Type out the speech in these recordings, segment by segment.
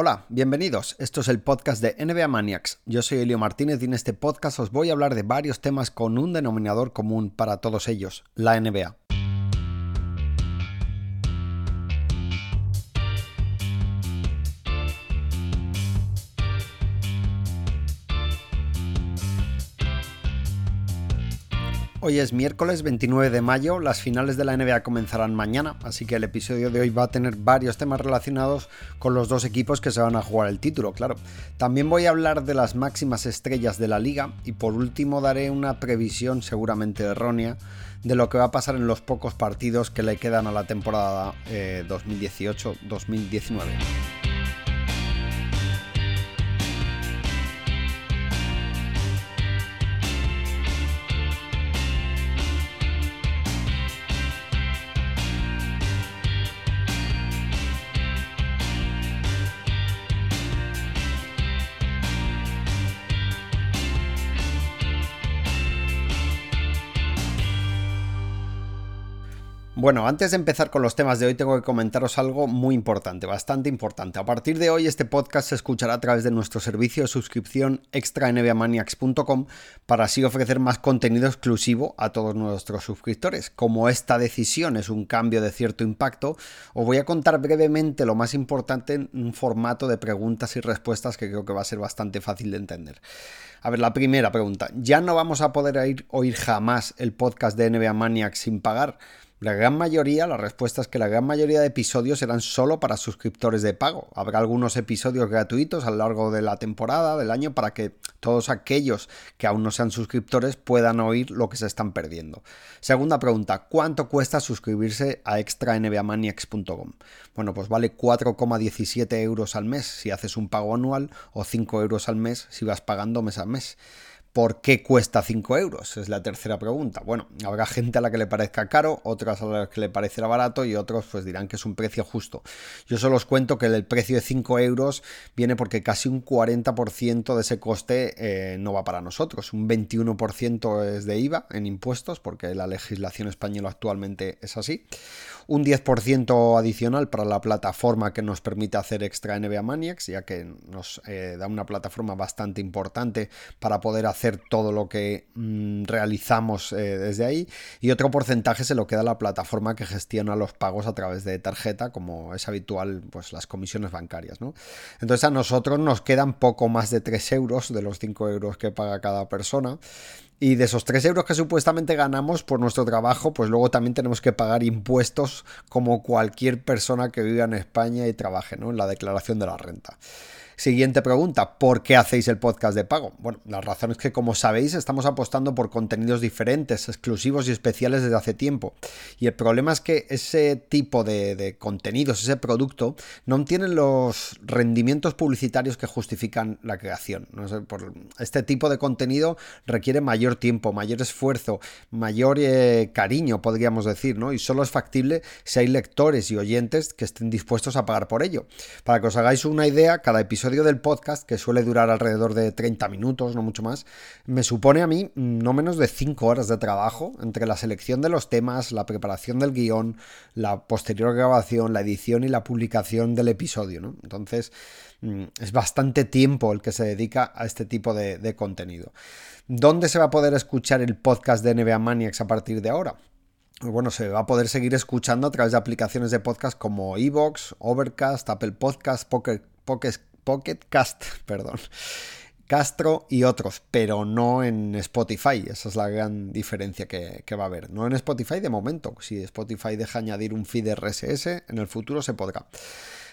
Hola, bienvenidos. Esto es el podcast de NBA Maniacs. Yo soy Elio Martínez y en este podcast os voy a hablar de varios temas con un denominador común para todos ellos, la NBA. Hoy es miércoles 29 de mayo, las finales de la NBA comenzarán mañana, así que el episodio de hoy va a tener varios temas relacionados con los dos equipos que se van a jugar el título, claro. También voy a hablar de las máximas estrellas de la liga y por último daré una previsión seguramente errónea de lo que va a pasar en los pocos partidos que le quedan a la temporada 2018-2019. Bueno, antes de empezar con los temas de hoy tengo que comentaros algo muy importante, bastante importante. A partir de hoy este podcast se escuchará a través de nuestro servicio de suscripción extraNVManiacs.com para así ofrecer más contenido exclusivo a todos nuestros suscriptores. Como esta decisión es un cambio de cierto impacto, os voy a contar brevemente lo más importante en un formato de preguntas y respuestas que creo que va a ser bastante fácil de entender. A ver, la primera pregunta. ¿Ya no vamos a poder oír jamás el podcast de NBA Maniacs sin pagar? La gran mayoría, la respuesta es que la gran mayoría de episodios serán solo para suscriptores de pago. Habrá algunos episodios gratuitos a lo largo de la temporada, del año, para que todos aquellos que aún no sean suscriptores puedan oír lo que se están perdiendo. Segunda pregunta, ¿cuánto cuesta suscribirse a extranvamaniacs.com? Bueno, pues vale 4,17 euros al mes si haces un pago anual o 5 euros al mes si vas pagando mes a mes. ¿Por qué cuesta 5 euros? Es la tercera pregunta. Bueno, habrá gente a la que le parezca caro, otras a las que le parecerá barato y otros pues dirán que es un precio justo. Yo solo os cuento que el precio de 5 euros viene porque casi un 40% de ese coste eh, no va para nosotros. Un 21% es de IVA en impuestos porque la legislación española actualmente es así un 10% adicional para la plataforma que nos permite hacer extra NBA Maniacs, ya que nos eh, da una plataforma bastante importante para poder hacer todo lo que mm, realizamos eh, desde ahí. Y otro porcentaje se lo queda la plataforma que gestiona los pagos a través de tarjeta, como es habitual, pues las comisiones bancarias. ¿no? Entonces a nosotros nos quedan poco más de 3 euros de los 5 euros que paga cada persona. Y de esos 3 euros que supuestamente ganamos por nuestro trabajo, pues luego también tenemos que pagar impuestos como cualquier persona que viva en España y trabaje, ¿no? En la declaración de la renta. Siguiente pregunta, ¿por qué hacéis el podcast de pago? Bueno, la razón es que como sabéis estamos apostando por contenidos diferentes, exclusivos y especiales desde hace tiempo. Y el problema es que ese tipo de, contenidos, ese producto, no tienen los rendimientos publicitarios que justifican la creación. por este tipo de contenido requiere mayor tiempo, mayor esfuerzo, mayor eh, cariño, podríamos decir, ¿no? Y solo es factible si hay lectores y oyentes que estén dispuestos a pagar por ello. Para que os hagáis una idea, cada episodio del podcast, que suele durar alrededor de 30 minutos, no mucho más, me supone a mí no menos de 5 horas de trabajo entre la selección de los temas, la preparación del guion, la posterior grabación, la edición y la publicación del episodio. ¿no? Entonces, mm, es bastante tiempo el que se dedica a este tipo de, contenido. ¿Dónde se va a poder escuchar el podcast de NBA Maniacs a partir de ahora? bueno, se va a poder seguir escuchando a través de aplicaciones de podcast como Evox, Overcast, Apple Podcast, Pocket, Pocket, Pocket Cast, perdón. Castro y otros, pero no en Spotify. Esa es la gran diferencia que, va a haber. No en Spotify de momento. Si Spotify deja añadir un feed RSS, en el futuro se podrá.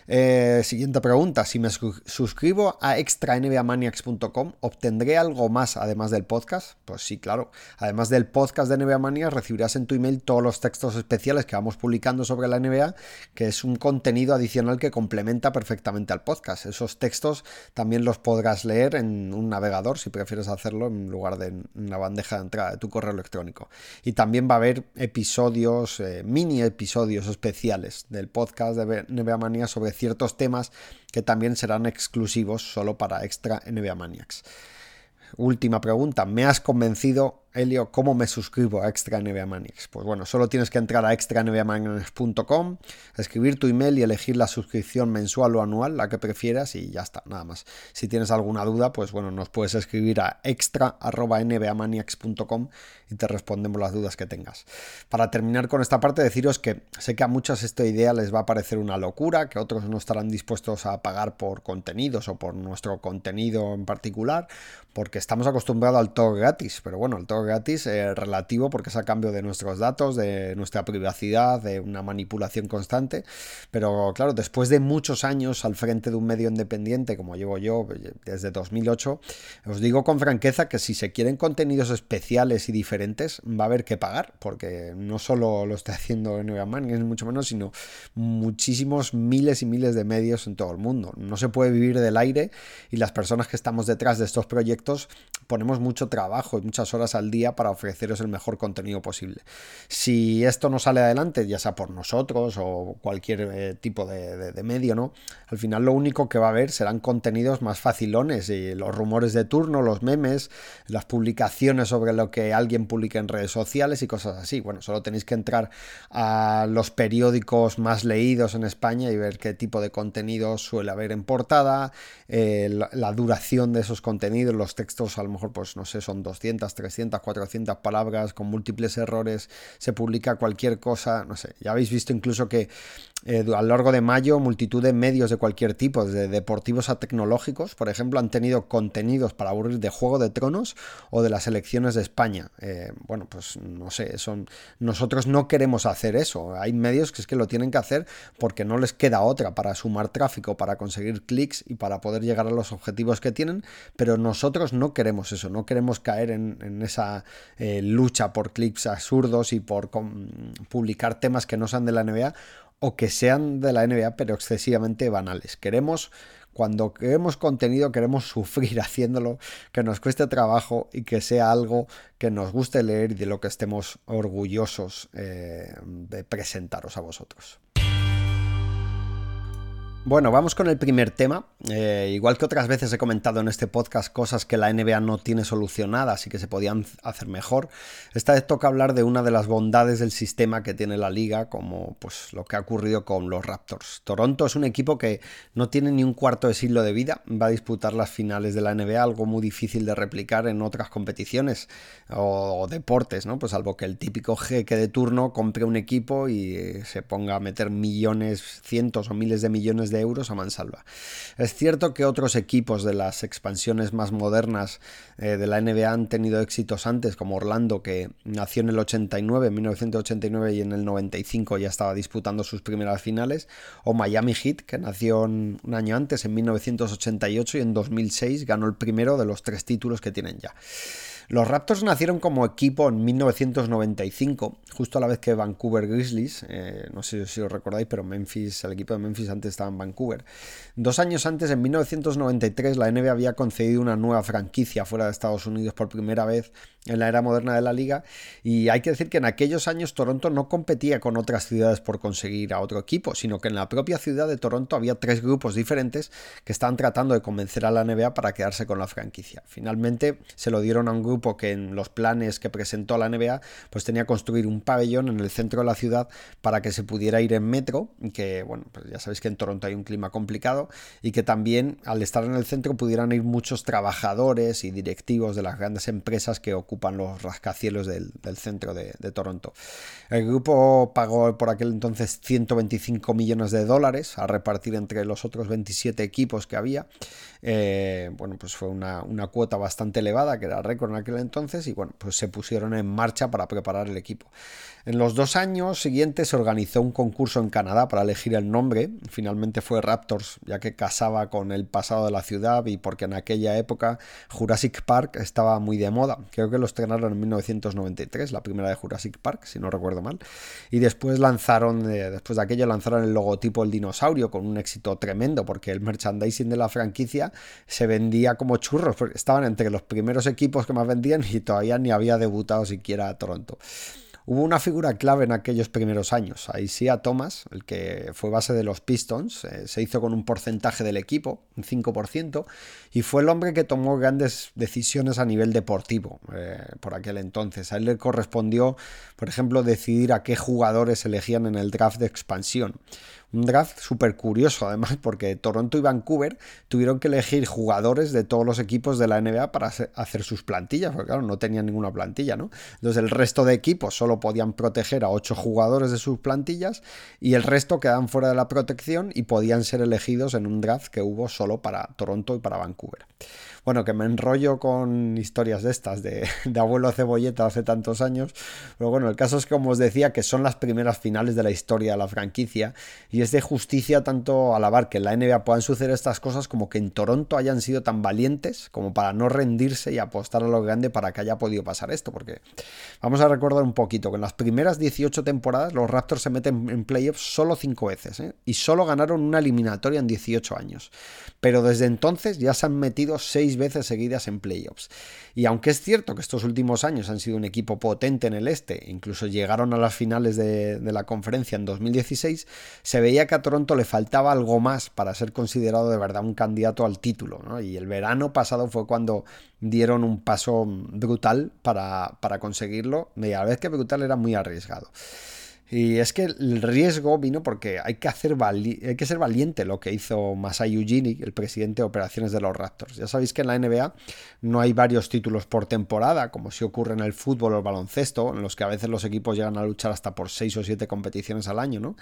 Eh, siguiente pregunta. Si me suscribo a extranvamaniacs.com, ¿obtendré algo más además del podcast? Pues sí, claro. Además del podcast de NBA Maniacs, recibirás en tu email todos los textos especiales que vamos publicando sobre la NBA, que es un contenido adicional que complementa perfectamente al podcast. Esos textos también los podrás leer en un navegador, si prefieres hacerlo, en lugar de en una bandeja de entrada de tu correo electrónico. Y también va a haber episodios, eh, mini episodios especiales del podcast de NBA Maniacs sobre ciertos temas que también serán exclusivos solo para Extra NBA Maniacs. Última pregunta, ¿me has convencido Elio, ¿cómo me suscribo a Extra NBA Maniacs? Pues bueno, solo tienes que entrar a extranbaManiacs.com, escribir tu email y elegir la suscripción mensual o anual, la que prefieras y ya está, nada más. Si tienes alguna duda, pues bueno, nos puedes escribir a extra.nbamaniacs.com y te respondemos las dudas que tengas. Para terminar con esta parte, deciros que sé que a muchos esta idea les va a parecer una locura, que otros no estarán dispuestos a pagar por contenidos o por nuestro contenido en particular, porque estamos acostumbrados al todo gratis, pero bueno, el todo gratis es relativo porque es a cambio de nuestros datos, de nuestra privacidad, de una manipulación constante, pero claro, después de muchos años al frente de un medio independiente como llevo yo desde 2008, os digo con franqueza que si se quieren contenidos especiales y diferentes, va a haber que pagar, porque no solo lo está haciendo Man, es mucho menos, sino muchísimos miles y miles de medios en todo el mundo. No se puede vivir del aire y las personas que estamos detrás de estos proyectos ponemos mucho trabajo y muchas horas al día para ofreceros el mejor contenido posible. Si esto no sale adelante, ya sea por nosotros o cualquier eh, tipo de, medio, ¿no? Al final lo único que va a haber serán contenidos más facilones y los rumores de turno, los memes, las publicaciones sobre lo que alguien publica en redes sociales y cosas así. Bueno, solo tenéis que entrar a los periódicos más leídos en España y ver qué tipo de contenido suele haber en portada, eh, la duración de esos contenidos, los textos a lo mejor, pues no sé, son 200, 300, 400 palabras con múltiples errores, se publica cualquier cosa, no sé, ya habéis visto incluso que eh, a lo largo de mayo multitud de medios de cualquier tipo, desde deportivos a tecnológicos, por ejemplo, han tenido contenidos para aburrir de Juego de Tronos o de las elecciones de España. Eh, bueno, pues no sé, son nosotros no queremos hacer eso. Hay medios que es que lo tienen que hacer porque no les queda otra para sumar tráfico, para conseguir clics y para poder llegar a los objetivos que tienen, pero nosotros no queremos eso, no queremos caer en, esa eh, lucha por clics absurdos y por publicar temas que no sean de la NBA o que sean de la NBA pero excesivamente banales. Queremos, cuando queremos contenido, queremos sufrir haciéndolo, que nos cueste trabajo y que sea algo que nos guste leer y de lo que estemos orgullosos eh, de presentaros a vosotros. Bueno, vamos con el primer tema. Eh, igual que otras veces he comentado en este podcast cosas que la NBA no tiene solucionadas y que se podían hacer mejor, esta vez toca hablar de una de las bondades del sistema que tiene la liga, como pues lo que ha ocurrido con los Raptors. Toronto es un equipo que no tiene ni un cuarto de siglo de vida, va a disputar las finales de la NBA, algo muy difícil de replicar en otras competiciones o, deportes, ¿no? Pues salvo que el típico jeque de turno compre un equipo y se ponga a meter millones, cientos o miles de millones de euros a mansalva. Es cierto que otros equipos de las expansiones más modernas eh, de la NBA han tenido éxitos antes, como Orlando, que nació en el 89, en 1989 y en el 95 ya estaba disputando sus primeras finales, o Miami Heat, que nació un año antes, en 1988 y en 2006 ganó el primero de los tres títulos que tienen ya. Los Raptors nacieron como equipo en 1995, justo a la vez que Vancouver Grizzlies, eh, no sé si os recordáis, pero Memphis, el equipo de Memphis antes estaba en Vancouver. Dos años antes, en 1993, la NBA había concedido una nueva franquicia fuera de Estados Unidos por primera vez en la era moderna de la liga y hay que decir que en aquellos años Toronto no competía con otras ciudades por conseguir a otro equipo, sino que en la propia ciudad de Toronto había tres grupos diferentes que estaban tratando de convencer a la NBA para quedarse con la franquicia. Finalmente se lo dieron a un grupo que en los planes que presentó la NBA, pues tenía construir un pabellón en el centro de la ciudad para que se pudiera ir en metro, que bueno, pues ya sabéis que en Toronto hay un clima complicado, y que también al estar en el centro pudieran ir muchos trabajadores y directivos de las grandes empresas que ocupan los rascacielos del, centro de, Toronto. El grupo pagó por aquel entonces 125 millones de dólares a repartir entre los otros 27 equipos que había. Eh, bueno, pues fue una, una cuota bastante elevada, que era récord en aquel entonces, y bueno, pues se pusieron en marcha para preparar el equipo. En los dos años siguientes se organizó un concurso en Canadá para elegir el nombre. Finalmente fue Raptors, ya que casaba con el pasado de la ciudad y porque en aquella época Jurassic Park estaba muy de moda. Creo que lo estrenaron en 1993, la primera de Jurassic Park, si no recuerdo mal. Y después lanzaron, eh, después de aquello lanzaron el logotipo El Dinosaurio con un éxito tremendo porque el merchandising de la franquicia se vendía como churros, porque estaban entre los primeros equipos que más vendían y todavía ni había debutado siquiera Toronto. Hubo una figura clave en aquellos primeros años. Isaiah Thomas, el que fue base de los Pistons, eh, se hizo con un porcentaje del equipo, un 5%, y fue el hombre que tomó grandes decisiones a nivel deportivo eh, por aquel entonces. A él le correspondió, por ejemplo, decidir a qué jugadores elegían en el draft de expansión. Un draft súper curioso además porque Toronto y Vancouver tuvieron que elegir jugadores de todos los equipos de la NBA para hacer sus plantillas, porque claro, no tenían ninguna plantilla, ¿no? Entonces el resto de equipos solo podían proteger a ocho jugadores de sus plantillas y el resto quedaban fuera de la protección y podían ser elegidos en un draft que hubo solo para Toronto y para Vancouver. Bueno, que me enrollo con historias de estas, de, abuelo cebolleta hace tantos años. Pero bueno, el caso es que, como os decía, que son las primeras finales de la historia de la franquicia. Y es de justicia tanto alabar que en la NBA puedan suceder estas cosas como que en Toronto hayan sido tan valientes como para no rendirse y apostar a lo grande para que haya podido pasar esto. Porque vamos a recordar un poquito que en las primeras 18 temporadas los Raptors se meten en playoffs solo 5 veces. ¿eh? Y solo ganaron una eliminatoria en 18 años. Pero desde entonces ya se han metido 6 veces seguidas en playoffs. Y aunque es cierto que estos últimos años han sido un equipo potente en el este, incluso llegaron a las finales de, la conferencia en 2016, se veía que a Toronto le faltaba algo más para ser considerado de verdad un candidato al título. Y el verano pasado fue cuando dieron un paso brutal para, para conseguirlo, y a la vez que brutal era muy arriesgado. Y es que el riesgo vino porque hay que, hacer hay que ser valiente lo que hizo Masai Ujiri, el presidente de operaciones de los Raptors. Ya sabéis que en la NBA no hay varios títulos por temporada, como si ocurre en el fútbol o el baloncesto, en los que a veces los equipos llegan a luchar hasta por 6 o 7 competiciones al año, ¿no?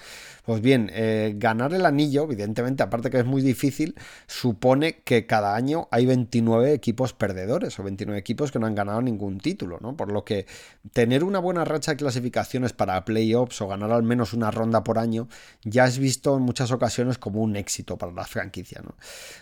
Pues bien, eh, ganar el anillo, evidentemente, aparte que es muy difícil, supone que cada año hay 29 equipos perdedores o 29 equipos que no han ganado ningún título, ¿no? Por lo que tener una buena racha de clasificaciones para playoffs o ganar al menos una ronda por año, ya es visto en muchas ocasiones como un éxito para la franquicia.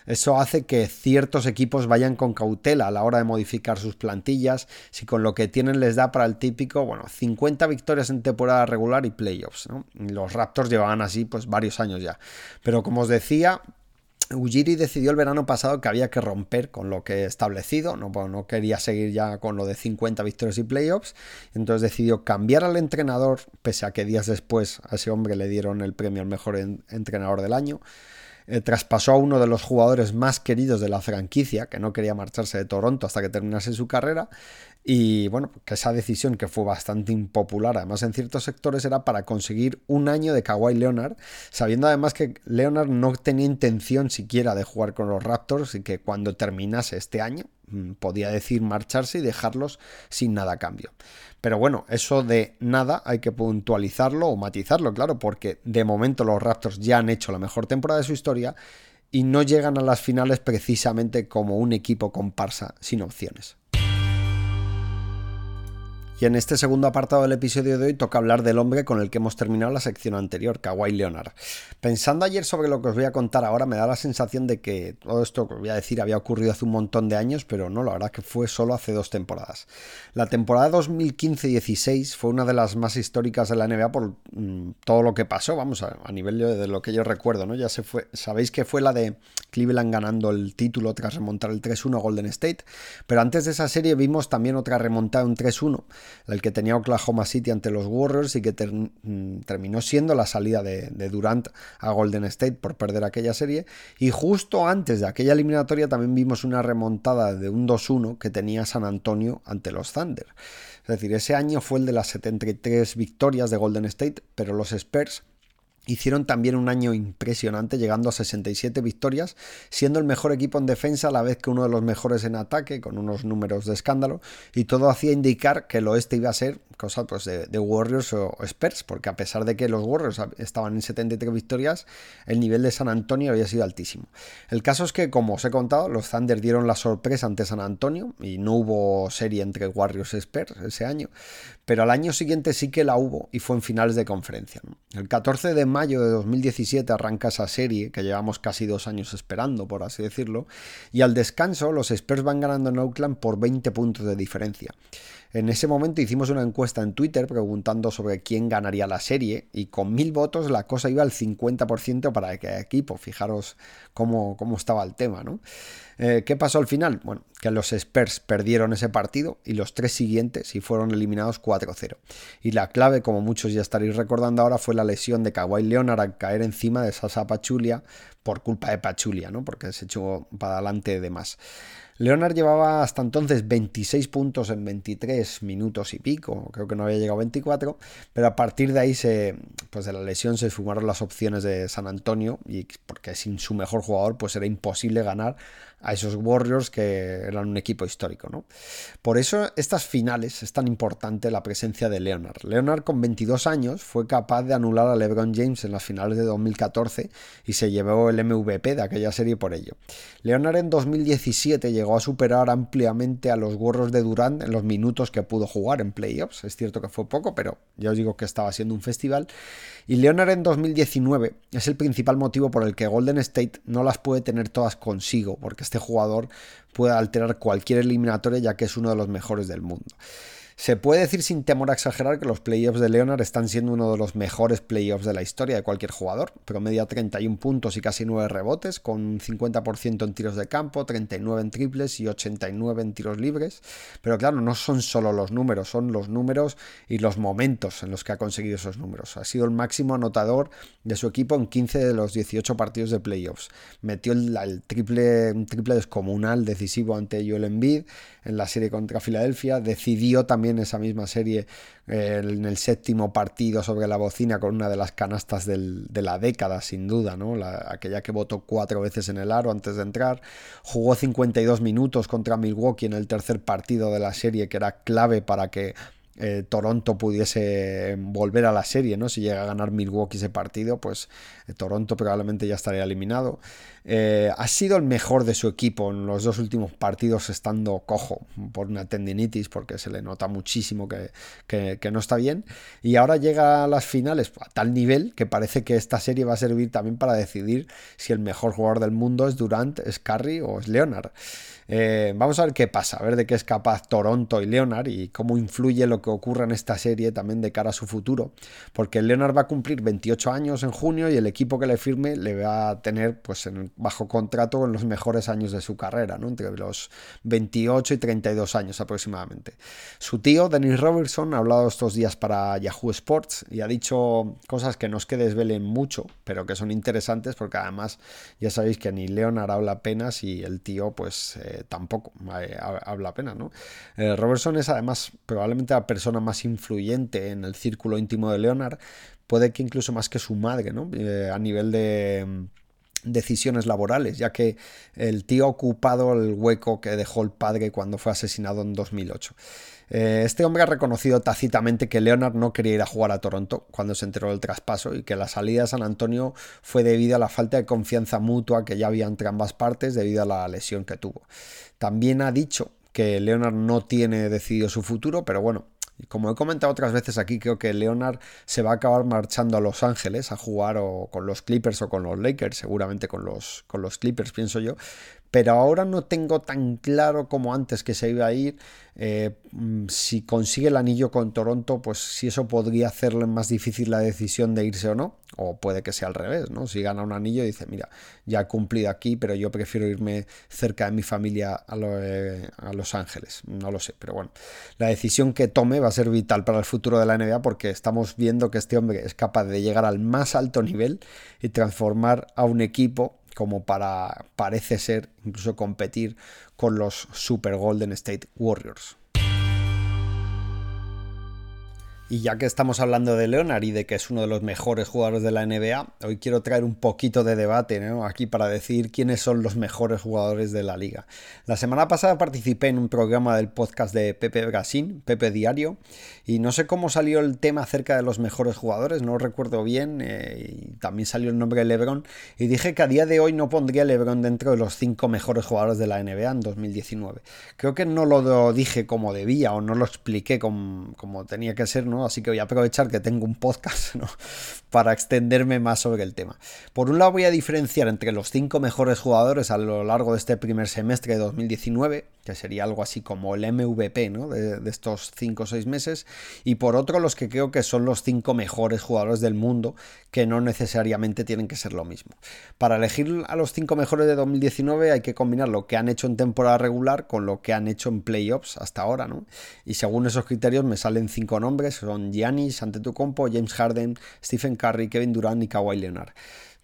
Eso hace que ciertos equipos vayan con cautela a la hora de modificar sus plantillas, si con lo que tienen les da para el típico, bueno, 50 victorias en temporada regular y playoffs. Los Raptors llevaban así pues varios años ya. Pero como os decía, Ujiri decidió el verano pasado que había que romper con lo que establecido, no, no quería seguir ya con lo de 50 victorias y playoffs, entonces decidió cambiar al entrenador, pese a que días después a ese hombre le dieron el premio al mejor entrenador del año. Eh, traspasó a uno de los jugadores más queridos de la franquicia, que no quería marcharse de Toronto hasta que terminase su carrera, y bueno, que esa decisión que fue bastante impopular, además en ciertos sectores, era para conseguir un año de Kawhi Leonard, sabiendo además que Leonard no tenía intención siquiera de jugar con los Raptors y que cuando terminase este año mm, podía decir marcharse y dejarlos sin nada a cambio. Pero bueno, eso de nada hay que puntualizarlo o matizarlo, claro, porque de momento los Raptors ya han hecho la mejor temporada de su historia y no llegan a las finales precisamente como un equipo comparsa sin opciones. Y en este segundo apartado del episodio de hoy toca hablar del hombre con el que hemos terminado la sección anterior, Kawhi Leonard. Pensando ayer sobre lo que os voy a contar ahora, me da la sensación de que todo esto que os voy a decir había ocurrido hace un montón de años, pero no, la verdad que fue solo hace dos temporadas. La temporada 2015-16 fue una de las más históricas de la NBA por mm, todo lo que pasó, vamos, a, nivel de, lo que yo recuerdo, ¿no? Ya se fue, sabéis que fue la de Cleveland ganando el título tras remontar el 3-1 a Golden State, pero antes de esa serie vimos también otra remontada, un 3-1 el que tenía Oklahoma City ante los Warriors y que mm, terminó siendo la salida de, Durant a Golden State por perder aquella serie. Y justo antes de aquella eliminatoria también vimos una remontada de un 2-1 que tenía San Antonio ante los Thunder. Es decir, ese año fue el de las 73 victorias de Golden State, pero los Spurs Hicieron también un año impresionante, llegando a 67 victorias, siendo el mejor equipo en defensa a la vez que uno de los mejores en ataque, con unos números de escándalo, y todo hacía indicar que el oeste iba a ser cosa pues, de, Warriors o Spurs, porque a pesar de que los Warriors estaban en 73 victorias, el nivel de San Antonio había sido altísimo. El caso es que, como os he contado, los Thunder dieron la sorpresa ante San Antonio y no hubo serie entre Warriors y Spurs ese año, pero al año siguiente sí que la hubo y fue en finales de conferencia. El 14 de mayo de 2017 arranca esa serie que llevamos casi dos años esperando, por así decirlo, y al descanso los Spurs van ganando en Oakland por 20 puntos de diferencia. En ese momento hicimos una encuesta en Twitter preguntando sobre quién ganaría la serie y con mil votos la cosa iba al 50% para cada equipo. Fijaros cómo, cómo estaba el tema, ¿no? Eh, ¿Qué pasó al final? Bueno, que los Spurs perdieron ese partido y los tres siguientes y fueron eliminados 4-0. Y la clave, como muchos ya estaréis recordando ahora, fue la lesión de Kawhi Leonard al caer encima de Sasa Pachulia por culpa de Pachulia, ¿no? Porque se echó para adelante de más. Leonard llevaba hasta entonces 26 puntos en 23 minutos y pico, creo que no había llegado a 24, pero a partir de ahí se, pues de la lesión se fumaron las opciones de San Antonio y porque sin su mejor jugador pues era imposible ganar a esos Warriors que eran un equipo histórico. ¿no? Por eso estas finales es tan importante la presencia de Leonard. Leonard con 22 años fue capaz de anular a LeBron James en las finales de 2014 y se llevó el MVP de aquella serie por ello. Leonard en 2017 llegó a superar ampliamente a los Warriors de Durant en los minutos que pudo jugar en playoffs. Es cierto que fue poco, pero ya os digo que estaba siendo un festival. Y Leonard en 2019 es el principal motivo por el que Golden State no las puede tener todas consigo, porque este jugador puede alterar cualquier eliminatoria ya que es uno de los mejores del mundo. Se puede decir sin temor a exagerar que los playoffs de Leonard están siendo uno de los mejores playoffs de la historia de cualquier jugador. Promedia 31 puntos y casi 9 rebotes, con 50% en tiros de campo, 39 en triples y 89 en tiros libres. Pero claro, no son solo los números, son los números y los momentos en los que ha conseguido esos números. Ha sido el máximo anotador de su equipo en 15 de los 18 partidos de playoffs. Metió el, triple, un triple descomunal decisivo ante Joel Embiid en la serie contra Filadelfia. Decidió también en esa misma serie eh, en el séptimo partido sobre la bocina con una de las canastas de la década, sin duda, ¿no? aquella que votó cuatro veces en el aro antes de entrar. Jugó 52 minutos contra Milwaukee en el tercer partido de la serie, que era clave para que eh, Toronto pudiese volver a la serie, ¿no? Si llega a ganar Milwaukee ese partido, pues eh, Toronto probablemente ya estaría eliminado. Eh, ha sido el mejor de su equipo en los dos últimos partidos estando cojo por una tendinitis, porque se le nota muchísimo que, no está bien. Y ahora llega a las finales a tal nivel que parece que esta serie va a servir también para decidir si el mejor jugador del mundo es Durant, es Curry o es Leonard. Eh, vamos a ver qué pasa, a ver de qué es capaz Toronto y Leonard y cómo influye lo que ocurra en esta serie también de cara a su futuro. Porque Leonard va a cumplir 28 años en junio y el equipo que le firme le va a tener pues en, bajo contrato en los mejores años de su carrera, ¿no? entre los 28 y 32 años aproximadamente. Su tío, Dennis Robertson, ha hablado estos días para Yahoo Sports y ha dicho cosas que no es que desvelen mucho, pero que son interesantes porque además ya sabéis que ni Leonard habla apenas y el tío pues... Eh, tampoco eh, habla pena, ¿no? Eh, Robertson es además probablemente la persona más influyente en el círculo íntimo de Leonard, puede que incluso más que su madre, ¿no? A nivel de decisiones laborales, ya que el tío ha ocupado el hueco que dejó el padre cuando fue asesinado en 2008. Este hombre ha reconocido tácitamente que Leonard no quería ir a jugar a Toronto cuando se enteró del traspaso y que la salida de San Antonio fue debido a la falta de confianza mutua que ya había entre ambas partes debido a la lesión que tuvo. También ha dicho que Leonard no tiene decidido su futuro, pero bueno, como he comentado otras veces aquí, creo que Leonard se va a acabar marchando a Los Ángeles a jugar o con los Clippers o con los Lakers, seguramente con los, con los Clippers, pienso yo pero ahora no tengo tan claro como antes que se iba a ir. Eh, mm, si consigue el anillo con Toronto, pues si eso podría hacerle más difícil la decisión de irse o no, o puede que sea al revés, ¿no? Si gana un anillo y dice, mira, ya he cumplido aquí, pero yo prefiero irme cerca de mi familia a, eh, a Los Ángeles, no lo sé, pero bueno, la decisión que tome va a ser vital para el futuro de la NBA porque estamos viendo que este hombre es capaz de llegar al más alto nivel y transformar a un equipo como para, parece ser, incluso competir con los Super Golden State Warriors. Y ya que estamos hablando de Leonard y de que es uno de los mejores jugadores de la NBA, hoy quiero traer un poquito de debate aquí para decir quiénes son los mejores jugadores de la liga. La semana pasada participé en un programa del podcast de Pepe Brasil, Pepe Diario, y no sé cómo salió el tema acerca de los mejores jugadores, no recuerdo bien, eh, y también salió el nombre de LeBron, y dije que a día de hoy no pondría LeBron dentro de los cinco mejores jugadores de la NBA en 2019. Creo que no lo dije como debía o no lo expliqué como, como tenía que ser, ¿no? Así que voy a aprovechar que tengo un podcast para extenderme más sobre el tema. Por un lado voy a diferenciar entre los cinco mejores jugadores a lo largo de este primer semestre de 2019 que sería algo así como el MVP ¿no? de, de estos 5 o 6 meses, y por otro los que creo que son los 5 mejores jugadores del mundo, que no necesariamente tienen que ser lo mismo. Para elegir a los 5 mejores de 2019 hay que combinar lo que han hecho en temporada regular con lo que han hecho en playoffs hasta ahora, ¿no? Y según esos criterios me salen 5 nombres, son Giannis, Antetokounmpo, James Harden, Stephen Curry, Kevin Durant y Kawhi Leonard.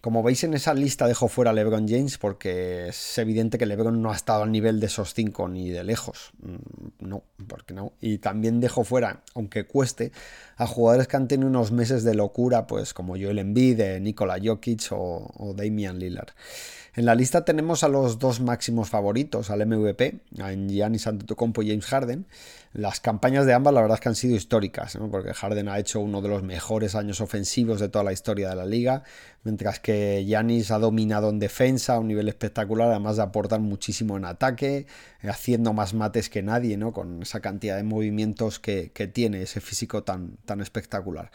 Como veis en esa lista dejo fuera a LeBron James porque es evidente que LeBron no ha estado al nivel de esos cinco ni de lejos. Mm, no, porque no. Y también dejo fuera, aunque cueste, a jugadores que han tenido unos meses de locura, pues como Joel Embiid, Nikola Jokic o, o Damian Lillard. En la lista tenemos a los dos máximos favoritos, al MVP, a Giannis Antetokounmpo y James Harden. Las campañas de ambas la verdad es que han sido históricas, porque Harden ha hecho uno de los mejores años ofensivos de toda la historia de la liga, mientras que Giannis ha dominado en defensa a un nivel espectacular, además de aportar muchísimo en ataque, haciendo más mates que nadie, ¿no? con esa cantidad de movimientos que, que tiene ese físico tan, tan espectacular.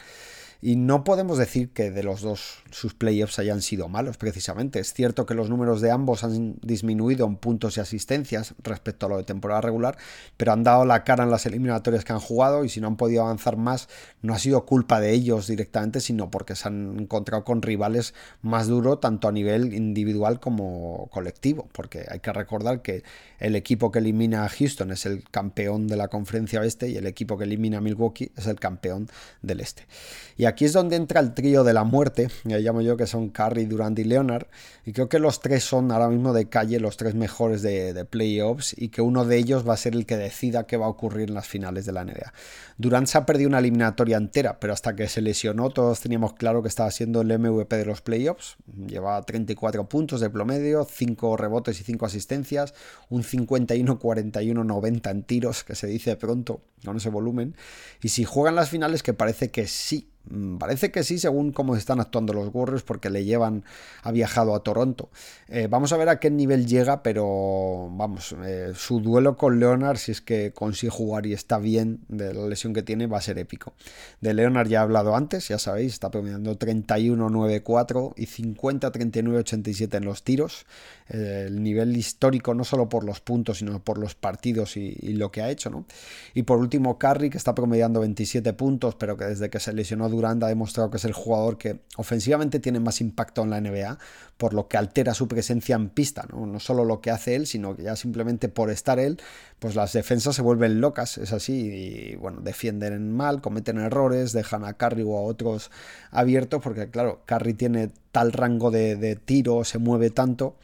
Y no podemos decir que de los dos sus playoffs hayan sido malos, precisamente. Es cierto que los números de ambos han disminuido en puntos y asistencias respecto a lo de temporada regular, pero han dado la cara en las eliminatorias que han jugado y si no han podido avanzar más, no ha sido culpa de ellos directamente, sino porque se han encontrado con rivales más duros, tanto a nivel individual como colectivo. Porque hay que recordar que el equipo que elimina a Houston es el campeón de la conferencia oeste y el equipo que elimina a Milwaukee es el campeón del este. Y es donde entra el trío de la muerte, ya llamo yo que son Curry, Durant y Leonard, y creo que los tres son ahora mismo de calle los tres mejores de, playoffs y que uno de ellos va a ser el que decida qué va a ocurrir en las finales de la NBA. Durant se ha perdido una eliminatoria entera, pero hasta que se lesionó todos teníamos claro que estaba siendo el MVP de los playoffs, llevaba 34 puntos de promedio, 5 rebotes y 5 asistencias, un 51-41-90 en tiros, que se dice pronto con ese volumen, y si juegan las finales que parece que sí parece que sí, según cómo están actuando los Warriors, porque le llevan, ha viajado a Toronto. Eh, vamos a ver a qué nivel llega, pero vamos, eh, su duelo con Leonard, si es que consigue jugar y está bien de la lesión que tiene, va a ser épico. De Leonard ya he hablado antes, ya sabéis, está promediando 31-9-4 y 50-39-87 en los tiros. Eh, el nivel histórico, no solo por los puntos, sino por los partidos y, lo que ha hecho, ¿no? Y por último, Curry, que está promediando 27 puntos, pero que desde que se lesionó Durant ha demostrado que es el jugador que ofensivamente tiene más impacto en la NBA, por lo que altera su presencia en pista, ¿no? no solo lo que hace él, sino que ya simplemente por estar él, pues las defensas se vuelven locas, es así, y bueno, defienden mal, cometen errores, dejan a Curry o a otros abiertos, porque claro, Curry tiene tal rango de tiro, se mueve tanto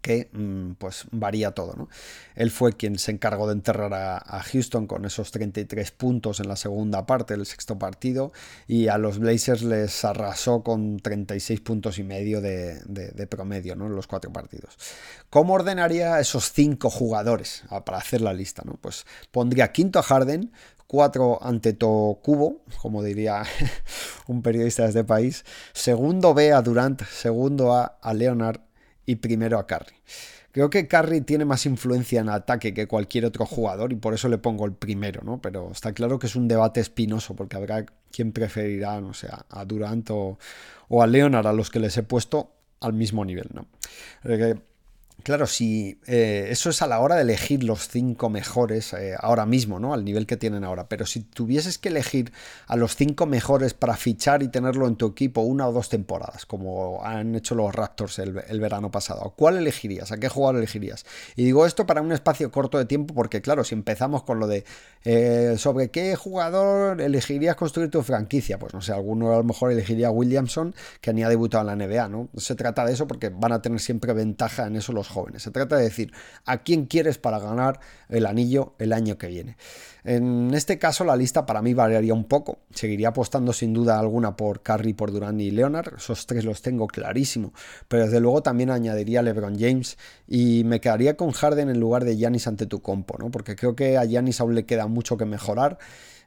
que mm, pues varía todo. ¿no? Él fue quien se encargó de enterrar a, Houston con esos 33 puntos en la segunda parte del sexto partido y a los Blazers les arrasó con 36 puntos y medio de, promedio en los cuatro partidos. ¿Cómo ordenaría esos cinco jugadores ah, para hacer la lista? ¿no? Pues pondría quinto a Harden, cuatro ante Cubo, como diría un periodista de este país, segundo B a Durant, segundo A a Leonard, y primero a Curry. Creo que Curry tiene más influencia en ataque que cualquier otro jugador y por eso le pongo el primero, ¿no? Pero está claro que es un debate espinoso porque habrá quien preferirá, no sé, a Durant o, a Leonard, a los que les he puesto al mismo nivel, ¿no? Claro, si eh, eso es a la hora de elegir los cinco mejores eh, ahora mismo, ¿no? Al nivel que tienen ahora. Pero si tuvieses que elegir a los cinco mejores para fichar y tenerlo en tu equipo una o dos temporadas, como han hecho los Raptors el, verano pasado, ¿cuál elegirías? ¿A qué jugador elegirías? Y digo esto para un espacio corto de tiempo, porque claro, si empezamos con lo de eh, sobre qué jugador elegirías construir tu franquicia, pues no sé, alguno a lo mejor elegiría a Williamson, que ni ha debutado en la NBA. No se trata de eso porque van a tener siempre ventaja en eso los jóvenes. Se trata de decir a quién quieres para ganar el anillo el año que viene. En este caso la lista para mí variaría un poco. Seguiría apostando sin duda alguna por Curry, por Durant y Leonard. Esos tres los tengo clarísimo. Pero desde luego también añadiría LeBron James y me quedaría con Harden en lugar de Giannis ante tu compo, ¿no? Porque creo que a Giannis aún le queda mucho que mejorar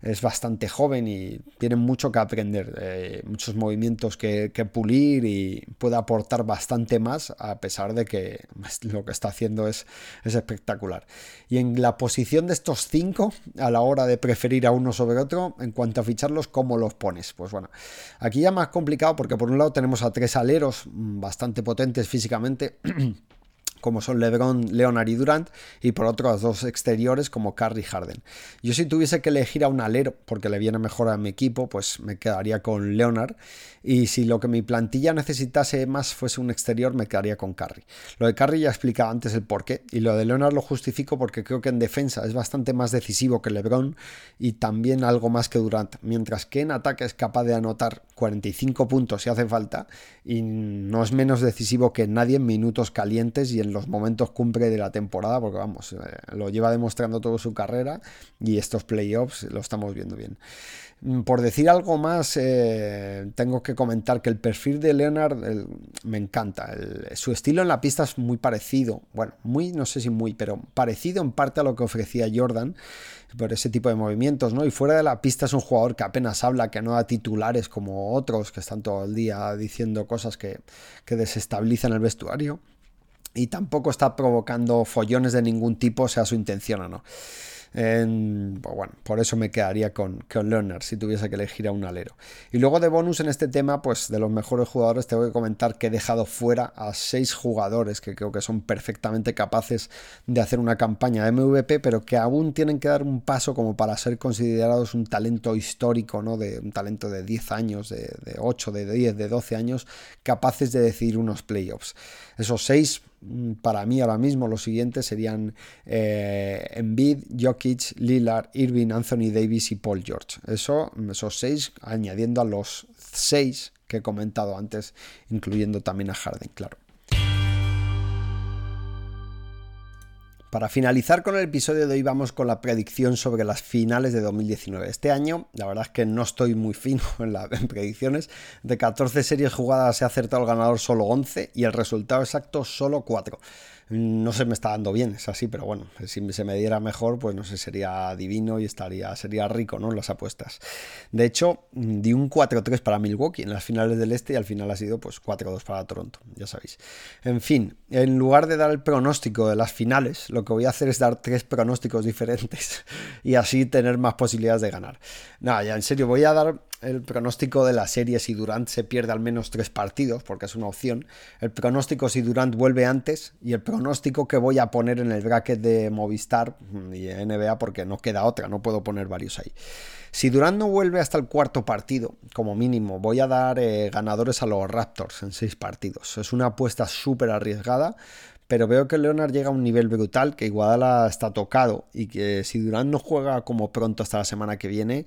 es bastante joven y tiene mucho que aprender, eh, muchos movimientos que, pulir y puede aportar bastante más a pesar de que lo que está haciendo es, es espectacular. Y en la posición de estos cinco, a la hora de preferir a uno sobre otro, en cuanto a ficharlos, ¿cómo los pones? Pues bueno, aquí ya más complicado porque por un lado tenemos a tres aleros bastante potentes físicamente. como son LeBron, Leonard y Durant, y por otro los dos exteriores como Curry y Harden. Yo si tuviese que elegir a un alero, porque le viene mejor a mi equipo, pues me quedaría con Leonard, y si lo que mi plantilla necesitase más fuese un exterior, me quedaría con Curry. Lo de Curry ya he explicado antes el porqué, y lo de Leonard lo justifico porque creo que en defensa es bastante más decisivo que LeBron y también algo más que Durant, mientras que en ataque es capaz de anotar 45 puntos si hace falta, y no es menos decisivo que nadie en minutos calientes y en los momentos cumple de la temporada, porque vamos, eh, lo lleva demostrando toda su carrera y estos playoffs lo estamos viendo bien. Mm, por decir algo más, eh, tengo que comentar que el perfil de Leonard me encanta. su estilo en la pista es muy parecido, bueno, muy, no sé si muy, pero parecido en parte a lo que ofrecía Jordan por ese tipo de movimientos, ¿no? Y fuera de la pista es un jugador que apenas habla, que no da titulares como otros que están todo el día diciendo cosas que, que desestabilizan el vestuario y tampoco está provocando follones de ningún tipo, sea su intención o no. Pues bueno, por eso me quedaría con, con Leonard si tuviese que elegir a un alero. Y luego de bonus en este tema, pues de los mejores jugadores, tengo que comentar que he dejado fuera a seis jugadores que creo que son perfectamente capaces de hacer una campaña de MVP, pero que aún tienen que dar un paso como para ser considerados un talento histórico, ¿no? De un talento de 10 años, de, de 8, de 10, de 12 años, capaces de decidir unos playoffs. Esos seis para mí ahora mismo los siguientes serían eh, Embiid, Jokic, Lillard, Irving, Anthony Davis y Paul George. Eso, esos seis, añadiendo a los seis que he comentado antes, incluyendo también a Harden, claro. Para finalizar con el episodio de hoy vamos con la predicción sobre las finales de 2019. Este año, la verdad es que no estoy muy fino en, las predicciones. De 14 series jugadas se ha acertado el ganador solo 11 y el resultado exacto solo 4 no se me está dando bien, es así, pero bueno, si se me diera mejor, pues no sé, sería divino y estaría, sería rico, ¿no? Las apuestas. De hecho, di un 4-3 para Milwaukee en las finales del este y al final ha sido pues 4-2 para Toronto, ya sabéis. En fin, en lugar de dar el pronóstico de las finales, lo que voy a hacer es dar tres pronósticos diferentes y así tener más posibilidades de ganar. Nada, ya en serio, voy a dar el pronóstico de la serie si Durant se pierde al menos tres partidos, porque es una opción, el pronóstico si Durant vuelve antes y el pronóstico que voy a poner en el bracket de Movistar y NBA porque no queda otra, no puedo poner varios ahí. Si Durant no vuelve hasta el cuarto partido, como mínimo, voy a dar eh, ganadores a los Raptors en seis partidos. Es una apuesta súper arriesgada, pero veo que Leonard llega a un nivel brutal, que Iguadala está tocado y que si Durant no juega como pronto hasta la semana que viene,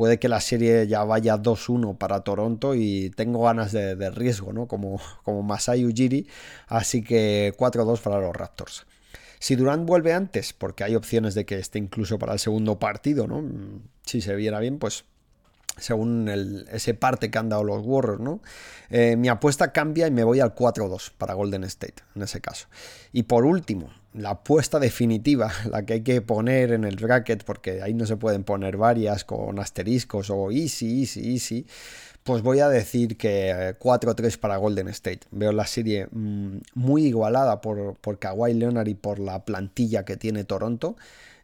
puede que la serie ya vaya 2-1 para Toronto y tengo ganas de, riesgo, ¿no? Como, como Masai Ujiri, así que 4-2 para los Raptors. Si Durant vuelve antes, porque hay opciones de que esté incluso para el segundo partido, ¿no? Si se viera bien, pues según ese parte que han dado los Warriors, ¿no? Eh, mi apuesta cambia y me voy al 4-2 para Golden State, en ese caso. Y por último, la apuesta definitiva, la que hay que poner en el bracket, porque ahí no se pueden poner varias con asteriscos o easy, easy, easy, pues voy a decir que 4-3 eh, para Golden State. Veo la serie mm, muy igualada por, por Kawhi Leonard y por la plantilla que tiene Toronto.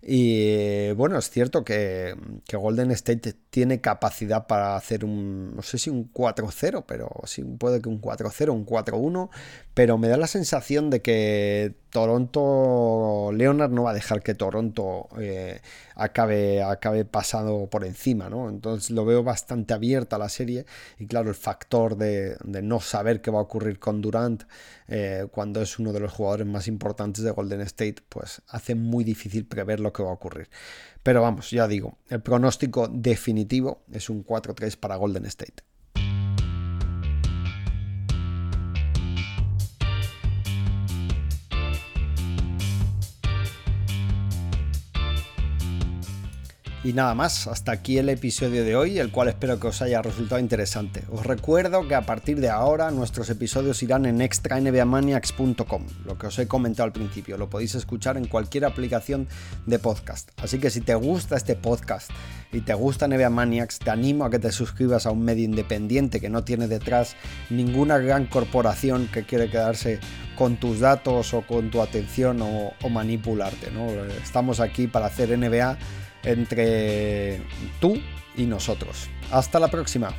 Y bueno, es cierto que, Golden State tiene capacidad para hacer un, no sé si un 4-0, pero sí puede que un 4-0, un 4-1, pero me da la sensación de que Toronto, Leonard no va a dejar que Toronto eh, acabe, acabe pasado por encima, ¿no? Entonces lo veo bastante abierta la serie y claro, el factor de, no saber qué va a ocurrir con Durant eh, cuando es uno de los jugadores más importantes de Golden State, pues hace muy difícil prever lo que va a ocurrir. Pero vamos, ya digo, el pronóstico definitivo es un 4-3 para Golden State. Y nada más, hasta aquí el episodio de hoy, el cual espero que os haya resultado interesante. Os recuerdo que a partir de ahora nuestros episodios irán en extranbamaniacs.com, lo que os he comentado al principio, lo podéis escuchar en cualquier aplicación de podcast. Así que si te gusta este podcast y te gusta NBA Maniacs, te animo a que te suscribas a un medio independiente que no tiene detrás ninguna gran corporación que quiere quedarse con tus datos o con tu atención o, manipularte. ¿no? Estamos aquí para hacer NBA entre tú y nosotros. Hasta la próxima.